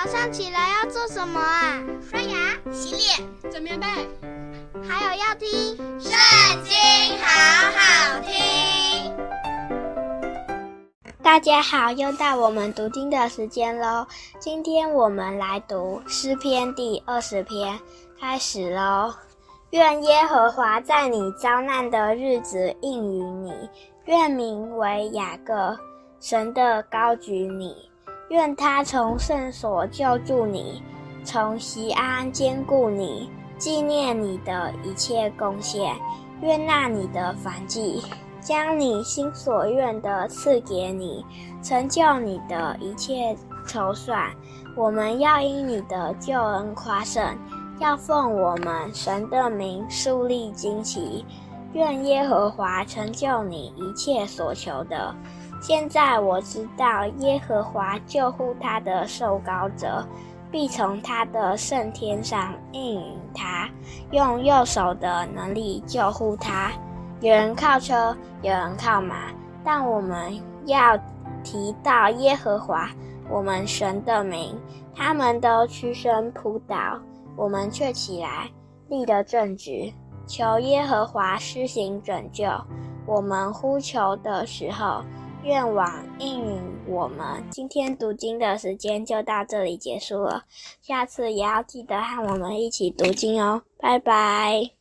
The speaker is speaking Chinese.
早上起来要做什么啊？刷牙、洗脸、整棉被，还有要听《圣经》，好好听。大家好，又到我们读经的时间喽。今天我们来读诗篇第二十篇，开始喽。愿耶和华在你遭难的日子应允你，愿名为雅各神的高举你。愿他从圣所救助你，从西安坚固你，纪念你的一切贡献。悦纳你的燔祭，将你心所愿的赐给你，成就你的一切筹算。我们要因你的救恩夸胜，要奉我们神的名树立旌旗。愿耶和华成就你一切所求的。现在我知道，耶和华救护他的受膏者，必从他的圣天上应允他，用右手的能力救护他。有人靠车，有人靠马，但我们要提到耶和华我们神的名，他们都屈身扑倒，我们却起来立得正直，求耶和华施行拯救。我们呼求的时候。愿网应允我们。今天读经的时间就到这里结束了，下次也要记得和我们一起读经哦，拜拜。